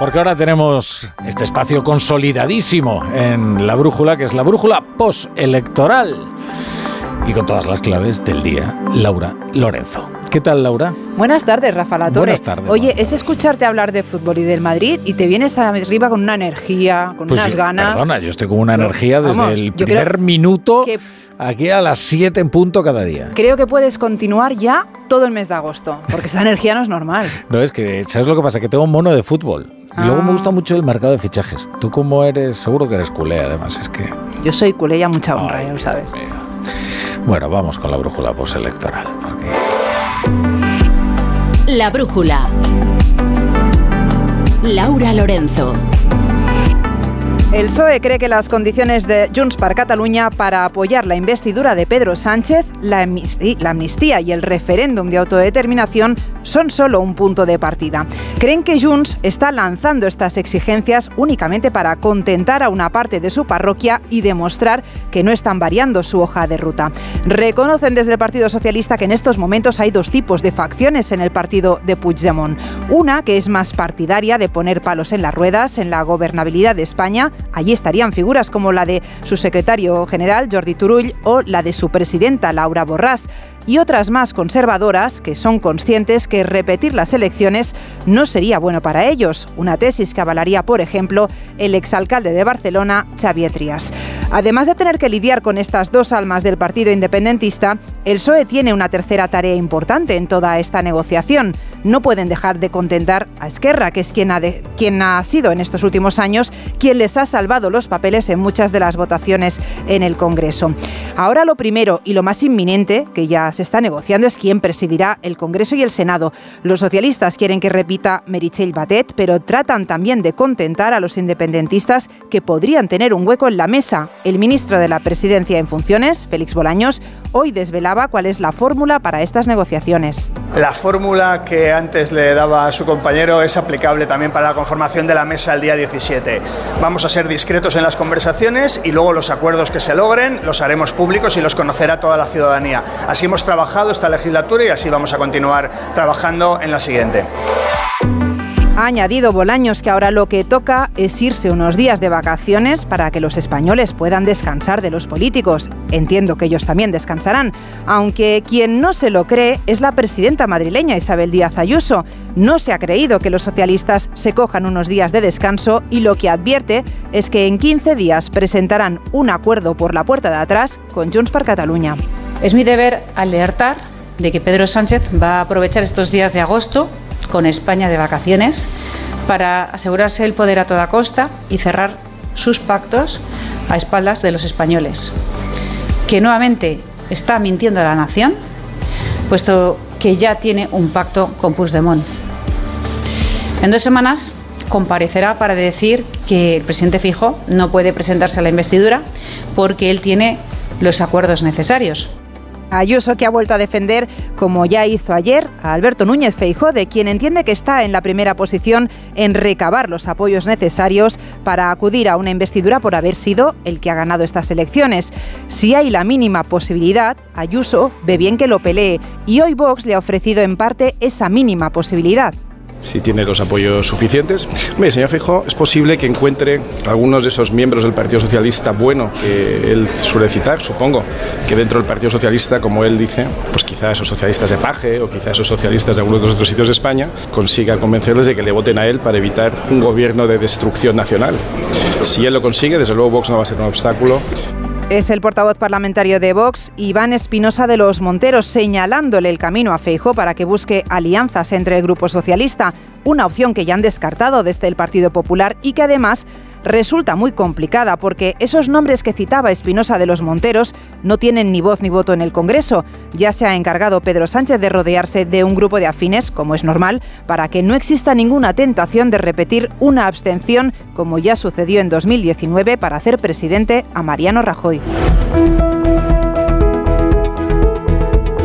porque ahora tenemos este espacio consolidadísimo en la brújula, que es la brújula postelectoral. Y con todas las claves del día, Laura Lorenzo. ¿Qué tal, Laura? Buenas tardes, Rafa Latore. Buenas tardes. Oye, es escucharte hablar de fútbol y del Madrid y te vienes arriba con una energía, con Pues unas sí, ganas. Perdona, yo estoy con una energía desde Vamos, el yo primer minuto que- aquí a las 7 en punto cada día. Creo que puedes continuar ya todo el mes de agosto, porque esa energía no es normal. No, es que, ¿sabes lo que pasa? Que tengo un mono de fútbol. Y luego Ah. me gusta mucho el mercado de fichajes. Tú como eres, seguro que eres culé, además, es que... Yo soy culé y a mucha honra, Ay, ya lo sabes. Bueno, vamos con la brújula postelectoral. porque- La brújula. Laura Lorenzo. El PSOE cree que las condiciones de Junts per Catalunya para apoyar la investidura de Pedro Sánchez, la amnistía, y el referéndum de autodeterminación son solo un punto de partida. Creen que Junts está lanzando estas exigencias únicamente para contentar a una parte de su parroquia y demostrar que no están variando su hoja de ruta. Reconocen desde el Partido Socialista que en estos momentos hay dos tipos de facciones en el partido de Puigdemont. Una que es más partidaria de poner palos en las ruedas en la gobernabilidad de España. Allí estarían figuras como la de su secretario general, Jordi Turull, o la de su presidenta, Laura Borràs. Y otras más conservadoras que son conscientes que repetir las elecciones no sería bueno para ellos. Una tesis que avalaría, por ejemplo, el exalcalde de Barcelona, Xavier Trias. Además de tener que lidiar con estas dos almas del partido independentista, el PSOE tiene una tercera tarea importante en toda esta negociación. No pueden dejar de contentar a Esquerra, que es quien ha, de- quien ha sido en estos últimos años quien les ha salvado los papeles en muchas de las votaciones en el Congreso. Ahora lo primero y lo más inminente que ya se está negociando es quién presidirá el Congreso y el Senado. Los socialistas quieren que repita Meritxell Batet, pero tratan también de contentar a los independentistas que podrían tener un hueco en la mesa. El ministro de la Presidencia en funciones, Félix Bolaños, hoy desvelaba cuál es la fórmula para estas negociaciones. La fórmula que antes le daba a su compañero es aplicable también para la conformación de la mesa el día 17. Vamos a ser discretos en las conversaciones y luego los acuerdos que se logren los haremos públicos y los conocerá toda la ciudadanía. Así hemos trabajado esta legislatura y así vamos a continuar trabajando en la siguiente. Ha añadido Bolaños que ahora lo que toca es irse unos días de vacaciones para que los españoles puedan descansar de los políticos. Entiendo que ellos también descansarán, aunque quien no se lo cree es la presidenta madrileña Isabel Díaz Ayuso. No se ha creído que los socialistas se cojan unos días de descanso y lo que advierte es que en 15 días presentarán un acuerdo por la puerta de atrás con Junts per Catalunya. Es mi deber alertar de que Pedro Sánchez va a aprovechar estos días de agosto con España de vacaciones para asegurarse el poder a toda costa y cerrar sus pactos a espaldas de los españoles. Que nuevamente está mintiendo a la nación, puesto que ya tiene un pacto con Puigdemont. En dos semanas comparecerá para decir que el presidente Fijo no puede presentarse a la investidura porque él tiene los acuerdos necesarios. Ayuso que ha vuelto a defender, como ya hizo ayer, a Alberto Núñez Feijóo, de quien entiende que está en la primera posición en recabar los apoyos necesarios para acudir a una investidura por haber sido el que ha ganado estas elecciones. Si hay la mínima posibilidad, Ayuso ve bien que lo pelee y hoy Vox le ha ofrecido en parte esa mínima posibilidad. Si tiene los apoyos suficientes. Señor Fijo, es posible que encuentre algunos de esos miembros del Partido Socialista bueno que él suele citar, supongo, que dentro del Partido Socialista, como él dice, pues quizá esos socialistas de Paje o quizá esos socialistas de algunos de los otros sitios de España consiga convencerles de que le voten a él para evitar un gobierno de destrucción nacional. Si él lo consigue, desde luego Vox no va a ser un obstáculo. Es el portavoz parlamentario de Vox, Iván Espinosa de los Monteros, señalándole el camino a Feijóo para que busque alianzas entre el Grupo Socialista, una opción que ya han descartado desde el Partido Popular y que además resulta muy complicada porque esos nombres que citaba Espinosa de los Monteros no tienen ni voz ni voto en el Congreso. Ya se ha encargado Pedro Sánchez de rodearse de un grupo de afines, como es normal, para que no exista ninguna tentación de repetir una abstención como ya sucedió en 2019 para hacer presidente a Mariano Rajoy.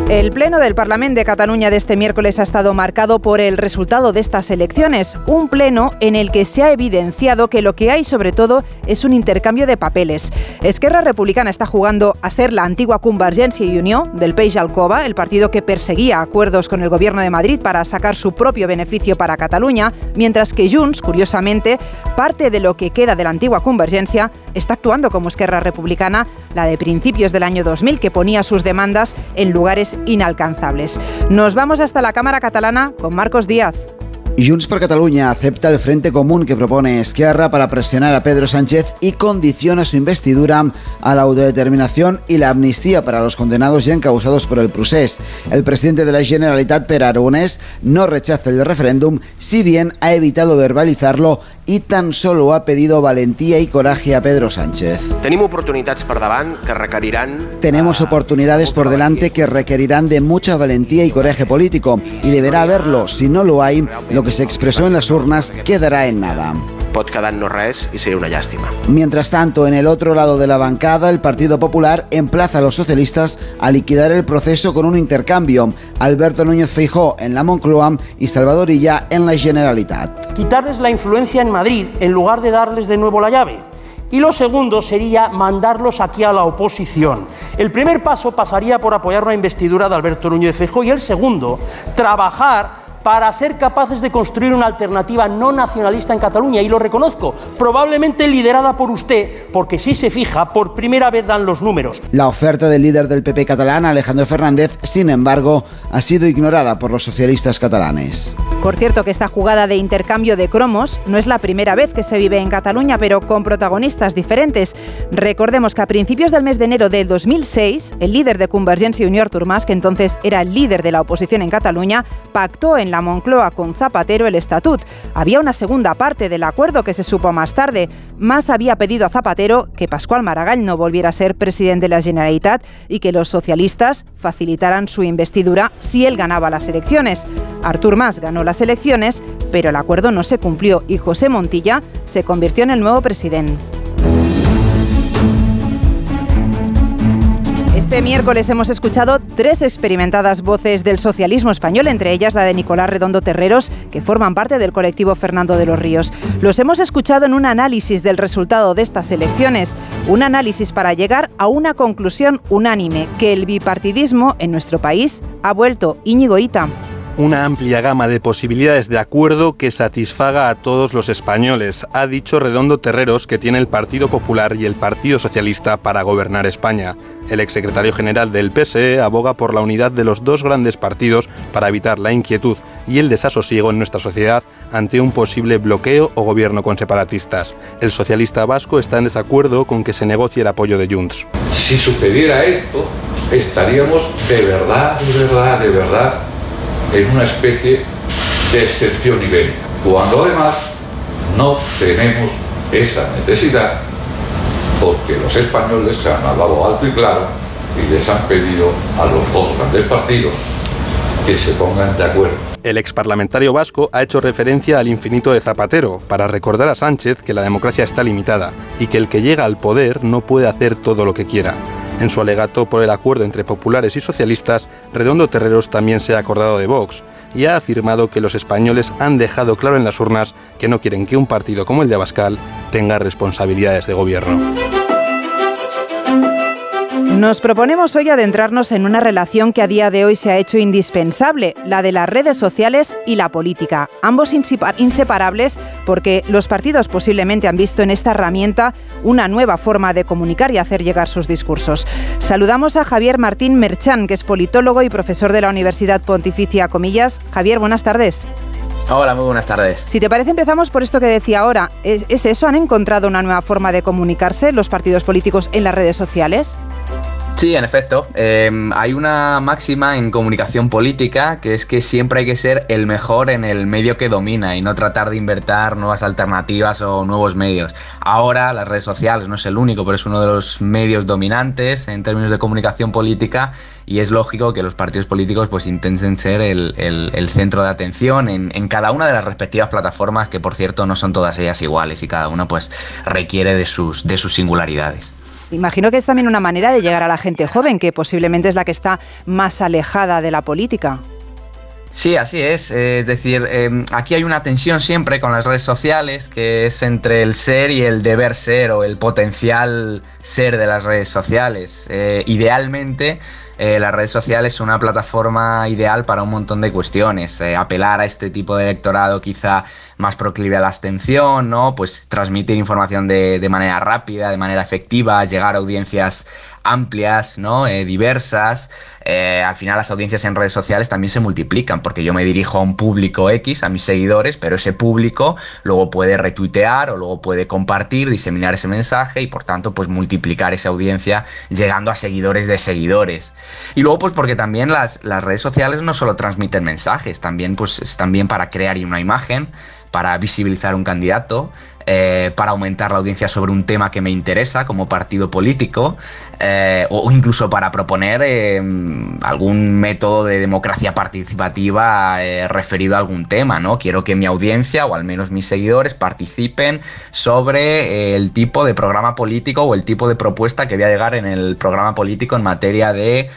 El pleno del Parlamento de Cataluña de este miércoles ha estado marcado por el resultado de estas elecciones, un pleno en el que se ha evidenciado que lo que hay sobre todo es un intercambio de papeles. Esquerra Republicana está jugando a ser la antigua Convergencia y Unión del Peix Alcoba, el partido que perseguía acuerdos con el gobierno de Madrid para sacar su propio beneficio para Cataluña, mientras que Junts, curiosamente, parte de lo que queda de la antigua Convergencia, está actuando como Esquerra Republicana, la de principios del año 2000, que ponía sus demandas en lugares inalcanzables. Nos vamos hasta la Cámara Catalana con Marcos Díaz. Junts per Cataluña acepta el frente común que propone Esquerra para presionar a Pedro Sánchez y condiciona su investidura a la autodeterminación y la amnistía para los condenados y encausados por el procés. El presidente de la Generalitat, Per Aragonés, no rechaza el referéndum, si bien ha evitado verbalizarlo y tan solo ha pedido valentía y coraje a Pedro Sánchez. Tenemos oportunidades por davant que requerirán... Tenemos oportunidades por delante que requerirán de mucha valentía y coraje político y deberá haberlo. Si no lo hay, lo que se expresó en las urnas quedará en nada. Pot quedar no res y sería una lástima. Mientras tanto, en el otro lado de la bancada, el Partido Popular emplaza a los socialistas a liquidar el proceso con un intercambio. Alberto Núñez Feijó en la Moncloa y Salvador Illa en la Generalitat. Quitarles la influencia en Madrid en lugar de darles de nuevo la llave. Y lo segundo sería mandarlos aquí a la oposición. El primer paso pasaría por apoyar la investidura de Alberto Núñez Feijó y el segundo, trabajar para ser capaces de construir una alternativa no nacionalista en Cataluña, y lo reconozco, probablemente liderada por usted, porque si se fija, por primera vez dan los números. La oferta del líder del PP catalán, Alejandro Fernández, sin embargo, ha sido ignorada por los socialistas catalanes. Por cierto que esta jugada de intercambio de cromos no es la primera vez que se vive en Cataluña, pero con protagonistas diferentes. Recordemos que a principios del mes de enero del 2006, el líder de Convergencia y Unió, Artur Mas, que entonces era el líder de la oposición en Cataluña, pactó en la Moncloa con Zapatero el estatut. Había una segunda parte del acuerdo que se supo más tarde. Mas había pedido a Zapatero que Pascual Maragall no volviera a ser presidente de la Generalitat y que los socialistas facilitaran su investidura si él ganaba las elecciones. Artur Mas ganó las elecciones, pero el acuerdo no se cumplió y José Montilla se convirtió en el nuevo presidente. Miércoles hemos escuchado tres experimentadas voces del socialismo español, entre ellas la de Nicolás Redondo Terreros, que forman parte del colectivo Fernando de los Ríos. Los hemos escuchado en un análisis del resultado de estas elecciones, un análisis para llegar a una conclusión unánime, que el bipartidismo en nuestro país ha vuelto Íñigo Ita una amplia gama de posibilidades de acuerdo que satisfaga a todos los españoles, ha dicho Redondo Terreros que tiene el Partido Popular y el Partido Socialista para gobernar España. El exsecretario general del PSE aboga por la unidad de los dos grandes partidos para evitar la inquietud y el desasosiego en nuestra sociedad ante un posible bloqueo o gobierno con separatistas. El socialista vasco está en desacuerdo con que se negocie el apoyo de Junts. Si sucediera esto, estaríamos de verdad, de verdad, de verdad en una especie de excepción ibérica, cuando además no tenemos esa necesidad porque los españoles se han hablado alto y claro y les han pedido a los dos grandes partidos que se pongan de acuerdo. El exparlamentario vasco ha hecho referencia al infinito de Zapatero para recordar a Sánchez que la democracia está limitada y que el que llega al poder no puede hacer todo lo que quiera. En su alegato por el acuerdo entre populares y socialistas, Redondo Terreros también se ha acordado de Vox y ha afirmado que los españoles han dejado claro en las urnas que no quieren que un partido como el de Abascal tenga responsabilidades de gobierno. Nos proponemos hoy adentrarnos en una relación que a día de hoy se ha hecho indispensable, la de las redes sociales y la política. Ambos inseparables porque los partidos posiblemente han visto en esta herramienta una nueva forma de comunicar y hacer llegar sus discursos. Saludamos a Javier Martín Merchán, que es politólogo y profesor de la Universidad Pontificia Comillas. Javier, buenas tardes. Hola, muy buenas tardes. Si te parece, empezamos por esto que decía ahora. ¿Es, ¿Es, eso? ¿Han encontrado una nueva forma de comunicarse los partidos políticos en las redes sociales? Sí, en efecto. Eh, hay una máxima en comunicación política que es que siempre hay que ser el mejor en el medio que domina y no tratar de inventar nuevas alternativas o nuevos medios. Ahora las redes sociales no es el único, pero es uno de los medios dominantes en términos de comunicación política y es lógico que los partidos políticos pues intenten ser el, centro de atención en, en, cada una de las respectivas plataformas que por cierto no son todas ellas iguales y cada una pues requiere de sus, de sus singularidades. Imagino que es también una manera de llegar a la gente joven, que posiblemente es la que está más alejada de la política. Sí, así es. Eh, es decir, em, aquí hay una tensión siempre con las redes sociales que es entre el ser y el deber ser o el potencial ser de las redes sociales. Eh, idealmente, eh, las redes sociales son una plataforma ideal para un montón de cuestiones. apelar a este tipo de electorado quizá más proclive a la abstención, ¿no? Pues transmitir información de, de manera rápida, de manera efectiva, llegar a audiencias amplias, ¿no? Eh, diversas. Eh, al final las audiencias en redes sociales también se multiplican, porque yo me dirijo a un público X, a mis seguidores, pero ese público luego puede retuitear o luego puede compartir, diseminar ese mensaje y por tanto pues multiplicar esa audiencia llegando a seguidores de seguidores. Y luego pues porque también las, las redes sociales no solo transmiten mensajes, también pues es también para crear una imagen, para visibilizar un candidato, eh, para aumentar la audiencia sobre un tema que me interesa como partido político eh, o incluso para proponer eh, algún método de democracia participativa referido a algún tema, ¿no? Quiero que mi audiencia o al menos mis seguidores participen sobre el tipo de programa político o el tipo de propuesta que voy a llegar en el programa político en materia de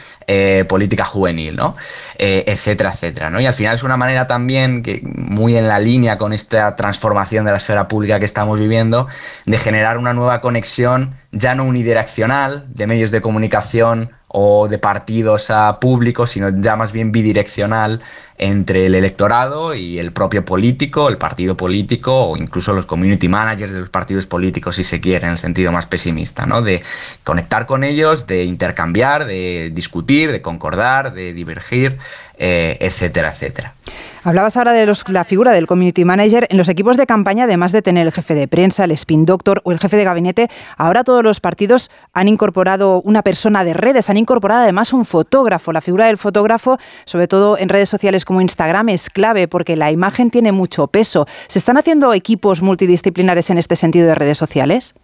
política juvenil, ¿no? etcétera, etcétera, ¿no? Y al final es una manera también que muy en la línea con esta transformación de la esfera pública que estamos viviendo, de generar una nueva conexión ya no unidireccional de medios de comunicación o de partidos a públicos, sino ya más bien bidireccional entre el electorado y el propio político, el partido político o incluso los community managers de los partidos políticos, si se quiere, en el sentido más pesimista, ¿no? De conectar con ellos, de intercambiar, de discutir, de concordar, de divergir, eh, etcétera, etcétera. Hablabas ahora de la figura del community manager. En los equipos de campaña, además de tener el jefe de prensa, el spin doctor o el jefe de gabinete, ahora todos los partidos han incorporado una persona de redes, han incorporado además un fotógrafo. La figura del fotógrafo, sobre todo en redes sociales como Instagram, es clave porque la imagen tiene mucho peso. ¿Se están haciendo equipos multidisciplinares en este sentido de redes sociales?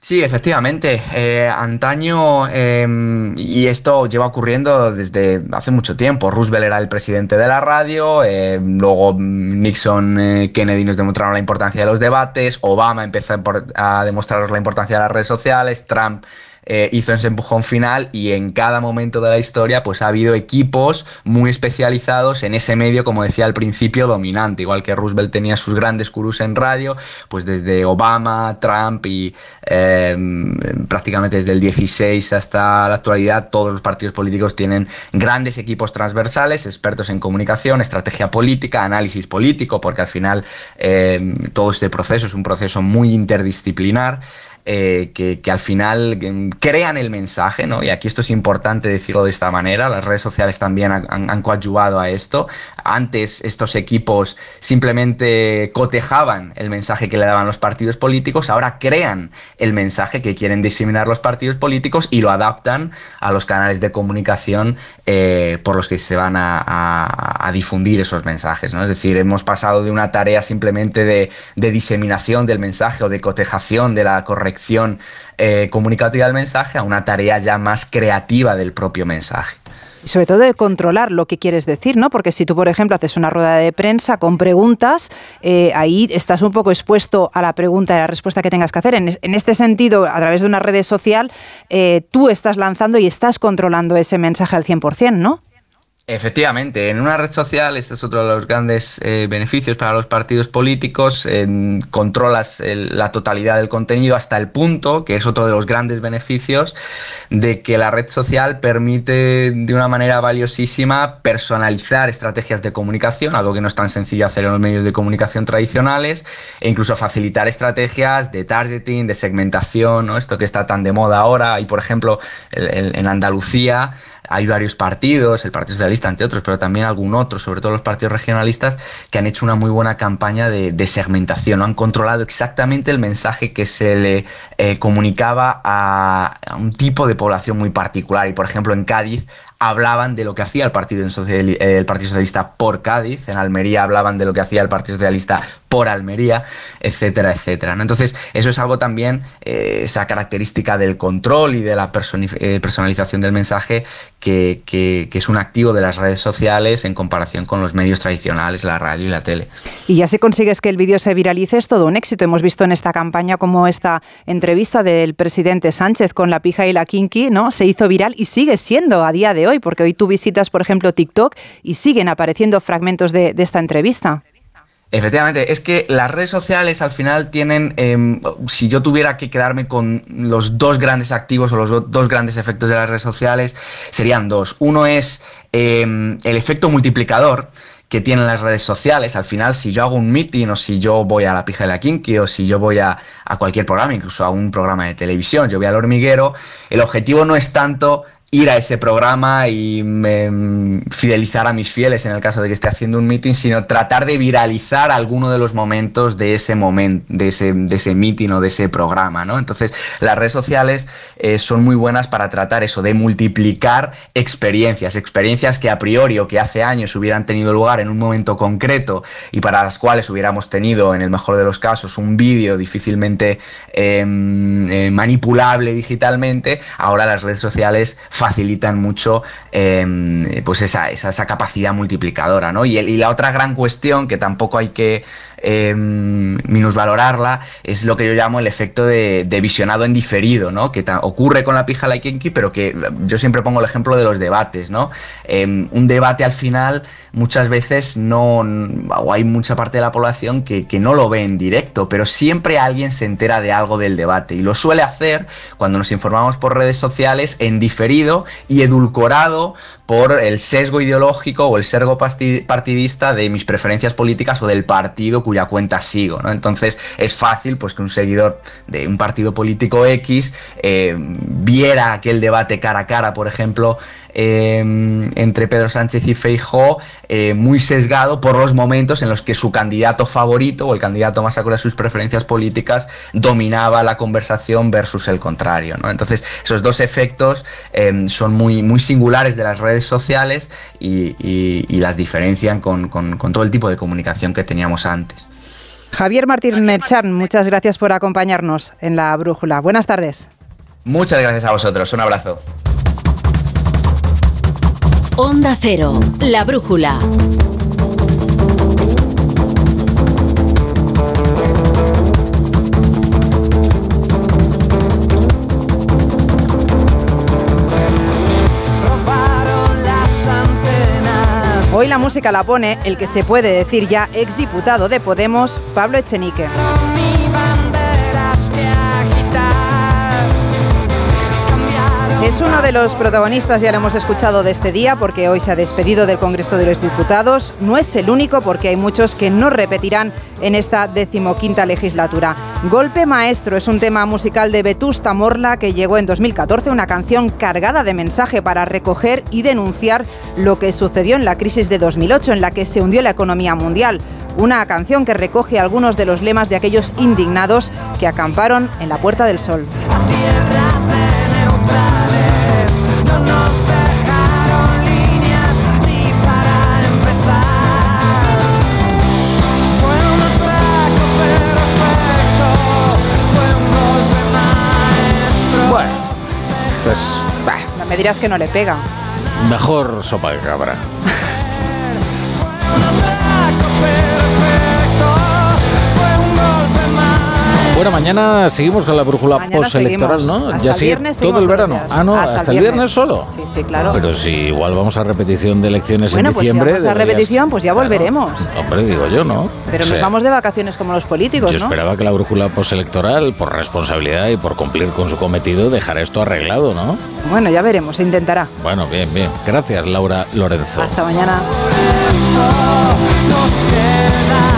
Sí, efectivamente. Eh, antaño, em, y esto lleva ocurriendo desde hace mucho tiempo, Roosevelt era el presidente de la radio, em, luego Nixon, eh, Kennedy nos demostraron la importancia de los debates, Obama empezó a demostraros la importancia de las redes sociales, Trump eh, hizo ese empujón final y en cada momento de la historia pues ha habido equipos muy especializados en ese medio, como decía al principio, dominante. Igual que Roosevelt tenía sus grandes curus en radio, pues desde Obama, Trump y em, prácticamente desde el 16 hasta la actualidad todos los partidos políticos tienen grandes equipos transversales, expertos en comunicación, estrategia política, análisis político, porque al final em, todo este proceso es un proceso muy interdisciplinar. Eh, que, al final crean el mensaje, ¿no? Y aquí esto es importante decirlo de esta manera, las redes sociales también han, coadyuvado a esto. Antes estos equipos simplemente cotejaban el mensaje que le daban los partidos políticos, ahora crean el mensaje que quieren diseminar los partidos políticos y lo adaptan a los canales de comunicación eh, por los que se van a, difundir esos mensajes, ¿no? Es decir, hemos pasado de una tarea simplemente de, de diseminación del mensaje o de cotejación de la corrección eh, comunicativa del mensaje a una tarea ya más creativa del propio mensaje sobre todo de controlar lo que quieres decir, ¿no? Porque si tú, por ejemplo, haces una rueda de prensa con preguntas, eh, ahí estás un poco expuesto a la pregunta y la respuesta que tengas que hacer. En, este sentido, a través de una red social, eh, tú estás lanzando y estás controlando ese mensaje al 100%, ¿no? Efectivamente, en una red social, este es otro de los grandes eh, beneficios para los partidos políticos, controlas la totalidad del contenido hasta el punto, que es otro de los grandes beneficios, de que la red social permite de una manera valiosísima personalizar estrategias de comunicación, algo que no es tan sencillo hacer en los medios de comunicación tradicionales, e incluso facilitar estrategias de targeting, de segmentación, ¿no? esto que está tan de moda ahora, y por ejemplo en Andalucía, hay varios partidos, el Partido Socialista entre otros, pero también algún otro, sobre todo los partidos regionalistas, que han hecho una muy buena campaña de, segmentación, han controlado exactamente el mensaje que se le eh, comunicaba a, un tipo de población muy particular. Y por ejemplo en Cádiz hablaban de lo que hacía el Partido, el Partido Socialista por Cádiz, en Almería hablaban de lo que hacía el Partido Socialista por Almería, etcétera, etcétera. Entonces, eso es algo también, eh, esa característica del control y de la eh, personalización del mensaje, que, que- que es un activo de las redes sociales en comparación con los medios tradicionales, la radio y la tele. Y ya si consigues que el vídeo se viralice es todo un éxito. Hemos visto en esta campaña como esta entrevista del presidente Sánchez con la pija y la kinky, ¿no? Se hizo viral y sigue siendo a día de hoy, porque hoy tú visitas, por ejemplo, TikTok y siguen apareciendo fragmentos de, esta entrevista. Efectivamente, es que las redes sociales al final tienen, em, si yo tuviera que quedarme con los dos grandes activos o los do- dos grandes efectos de las redes sociales, serían dos. Uno es em, el efecto multiplicador que tienen las redes sociales. Al final, si yo hago un meeting o si yo voy a la pija de la Kinky o si yo voy a, a cualquier programa, incluso a un programa de televisión, yo voy al hormiguero, el objetivo no es tanto ir a ese programa y mm, fidelizar a mis fieles en el caso de que esté haciendo un meeting, sino tratar de viralizar alguno de los momentos de ese momento, de ese, de ese meeting o de ese programa, ¿no? Entonces, las redes sociales eh, son muy buenas para tratar eso, de multiplicar experiencias, experiencias que a priori o que hace años hubieran tenido lugar en un momento concreto y para las cuales hubiéramos tenido, en el mejor de los casos, un vídeo difícilmente eh, eh, manipulable digitalmente, ahora las redes sociales facilitan mucho eh, pues esa, esa, capacidad multiplicadora, ¿no? Y la otra gran cuestión que tampoco hay que eh, minusvalorarla es lo que yo llamo el efecto de, visionado en diferido, ¿no? Que ocurre con la pija la pero que yo siempre pongo el ejemplo de los debates, ¿no? Eh, un debate al final muchas veces no, o hay mucha parte de la población que, que no lo ve en directo, pero siempre alguien se entera de algo del debate y lo suele hacer cuando nos informamos por redes sociales en diferido y edulcorado por el sesgo ideológico o el sesgo partidista de mis preferencias políticas o del partido cuya cuenta sigo. ¿no? Entonces es fácil pues, que un seguidor de un partido político X eh, viera aquel debate cara a cara, por ejemplo, eh, entre Pedro Sánchez y Feijó, eh, muy sesgado por los momentos en los que su candidato favorito o el candidato más acorde a sus preferencias políticas dominaba la conversación versus el contrario. ¿no? Entonces, esos dos efectos eh, son muy, muy singulares de las redes sociales y, y- y las diferencian con, con- con todo el tipo de comunicación que teníamos antes. Javier Martín Merchan, muchas gracias por acompañarnos en la brújula. Buenas tardes. Muchas gracias a vosotros. Un abrazo. Onda Cero, la brújula. Hoy la música la pone el que se puede decir ya exdiputado de Podemos, Pablo Echenique. Es uno de los protagonistas, ya lo hemos escuchado de este día, porque hoy se ha despedido del Congreso de los Diputados. No es el único, porque hay muchos que no repetirán en esta decimoquinta legislatura. Golpe Maestro es un tema musical de Vetusta Morla que llegó en 2014, una canción cargada de mensaje para recoger y denunciar lo que sucedió en la crisis de 2008, en la que se hundió la economía mundial. Una canción que recoge algunos de los lemas de aquellos indignados que acamparon en la Puerta del Sol. Pues bah, No me dirás que no le pega. mejor sopa de cabra. Bueno, mañana seguimos con la brújula Mañana postelectoral, seguimos. ¿no? Hasta ya el viernes todo el verano. Ah, no, hasta, Hasta el viernes viernes. solo. Sí, sí, claro. Pero si igual vamos a repetición de elecciones Bueno, en pues si diciembre. vamos a repetición, pues ya Claro. volveremos. Hombre, digo yo, ¿no? Pero O nos vamos de vacaciones como los políticos, Yo ¿no? esperaba que la brújula postelectoral, por responsabilidad y por cumplir con su cometido, dejara esto arreglado, ¿no? Bueno, ya veremos, se intentará. Bueno, bien, bien. Gracias, Laura Lorenzo. Hasta mañana. Nos queda